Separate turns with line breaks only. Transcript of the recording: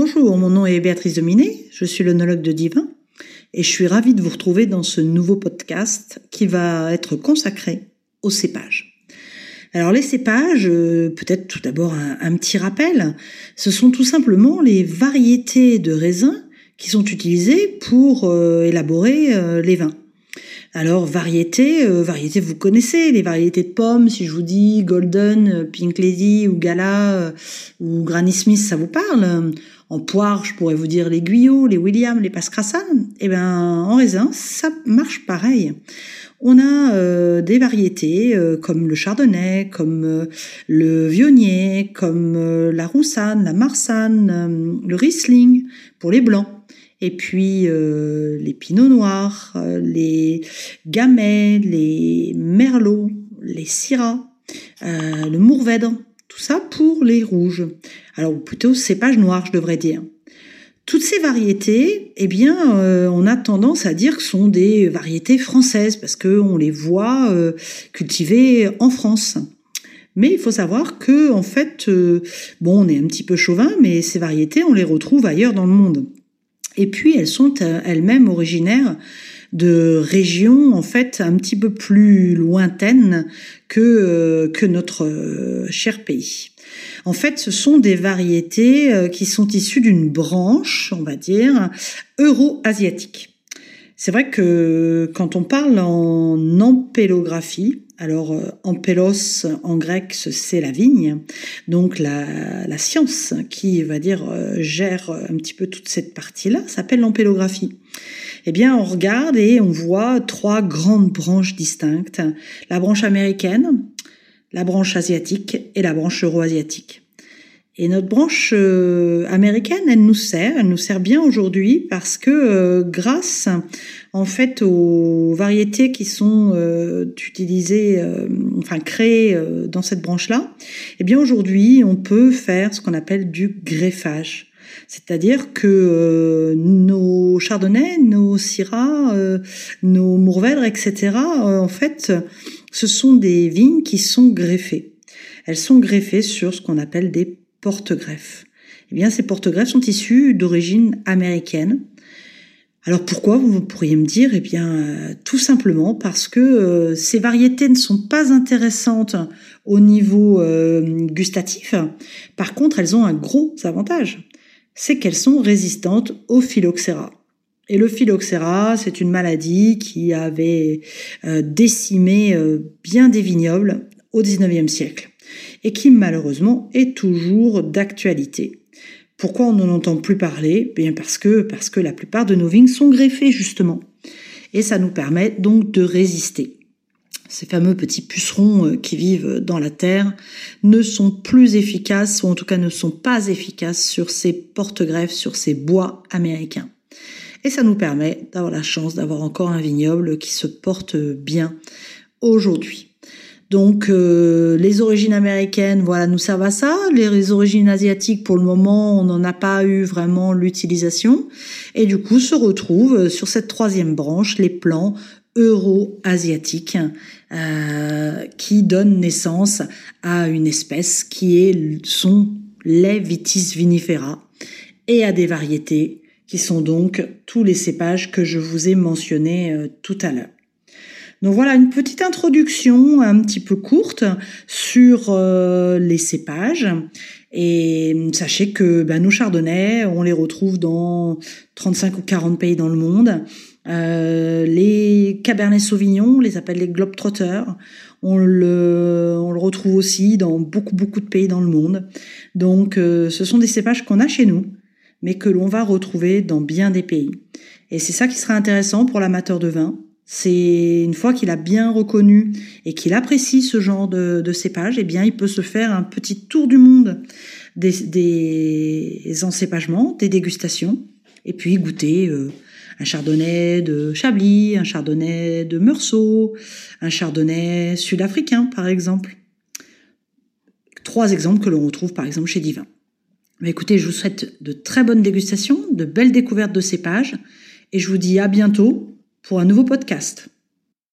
Bonjour, mon nom est Béatrice Dominé, je suis l'onologue de Divin et je suis ravie de vous retrouver dans ce nouveau podcast qui va être consacré aux cépages. Alors les cépages, euh, peut-être tout d'abord un, petit rappel, ce sont tout simplement les variétés de raisins qui sont utilisées pour euh, élaborer euh, les vins. Alors variété, euh, variété vous connaissez les variétés de pommes. Si je vous dis Golden, euh, Pink Lady ou Gala euh, ou Granny Smith, ça vous parle En poire, je pourrais vous dire les Guyot, les William, les Pascrassan. Eh ben en raisin, ça marche pareil. On a des variétés comme le chardonnay, comme le vionnier, comme la roussanne, la marsanne, le riesling pour les blancs et puis euh, les pinots noirs, euh, les gamay, les merlots, les syrahs, euh, le mourvèdre, tout ça pour les rouges. Alors plutôt cépage noir, je devrais dire. Toutes ces variétés, eh bien, on a tendance à dire que sont des variétés françaises parce que on les voit cultivées en France. Mais il faut savoir que, en fait, bon, on est un petit peu chauvin, mais ces variétés, on les retrouve ailleurs dans le monde. Et puis elles sont euh, elles-mêmes originaires de régions en fait un petit peu plus lointaines que euh, que notre euh, cher pays. En fait, ce sont des variétés qui sont issues d'une branche, on va dire, euro-asiatique. C'est vrai que quand on parle en ampélographie, alors ampélos en grec c'est la vigne, donc la, la science qui va dire gère un petit peu toute cette partie-là s'appelle l'ampélographie. Eh bien, on regarde et on voit trois grandes branches distinctes la branche américaine, la branche asiatique et la branche euro-asiatique. Et notre branche euh, américaine, elle nous sert, elle nous sert bien aujourd'hui parce que euh, grâce en fait aux variétés qui sont euh, utilisées, enfin créées dans cette branche-là, eh bien aujourd'hui on peut faire ce qu'on appelle du greffage. C'est-à-dire que nos chardonnays, nos syrahs, nos mourvèdres, etc., en fait, ce sont des vignes qui sont greffées. Elles sont greffées sur ce qu'on appelle des porte-greffes. Eh bien, ces porte-greffes sont issus d'origine américaine. Alors pourquoi vous pourriez me dire? Eh bien, euh, tout simplement parce que euh, ces variétés ne sont pas intéressantes au niveau euh, gustatif. Par contre, elles ont un gros avantage, c'est qu'elles sont résistantes au phylloxéra. Et le phylloxéra, c'est une maladie qui avait décimé bien des vignobles au XIXe siècle et qui malheureusement est toujours d'actualité. Pourquoi on n'en entend plus parler? Bien parce que parce que la plupart de nos vignes sont greffées justement, et ça nous permet donc de résister. Ces fameux petits pucerons euh, qui vivent dans la terre ne sont plus efficaces, ou en tout cas ne sont pas efficaces sur ces porte-greffes, sur ces bois américains. Et ça nous permet d'avoir la chance d'avoir encore un vignoble qui se porte bien aujourd'hui. Donc euh, les origines américaines, voilà, nous servent à ça. Les origines asiatiques, pour le moment, on n'en a pas eu vraiment l'utilisation. Et du coup, se retrouvent sur cette troisième branche les plants euro-asiatiques euh, qui donnent naissance à une espèce qui est son les Vitis vinifera et à des variétés qui sont donc tous les cépages que je vous ai mentionnés euh, tout à l'heure. Donc voilà une petite introduction un petit peu courte sur euh, les cépages. Et sachez que ben, nos chardonnays, on les retrouve dans 35 ou 40 pays dans le monde. Euh, les cabernets sauvignon, on les appelle les globetrotters. On le, on le retrouve aussi dans beaucoup beaucoup de pays dans le monde. Donc euh, ce sont des cépages qu'on a chez nous, mais que l'on va retrouver dans bien des pays. Et c'est ça qui sera intéressant pour l'amateur de vin, c'est une fois qu'il a bien reconnu et qu'il apprécie ce genre de, de cépage, eh bien, il peut se faire un petit tour du monde des, des encépagements, des dégustations, et puis goûter euh, un chardonnay de Chablis, un chardonnay de Meursault, un chardonnay sud-africain, par exemple. Trois exemples que l'on retrouve, par exemple, chez Divin. Mais écoutez, je vous souhaite de très bonnes dégustations, de belles découvertes de cépages, et je vous dis à bientôt pour un nouveau podcast.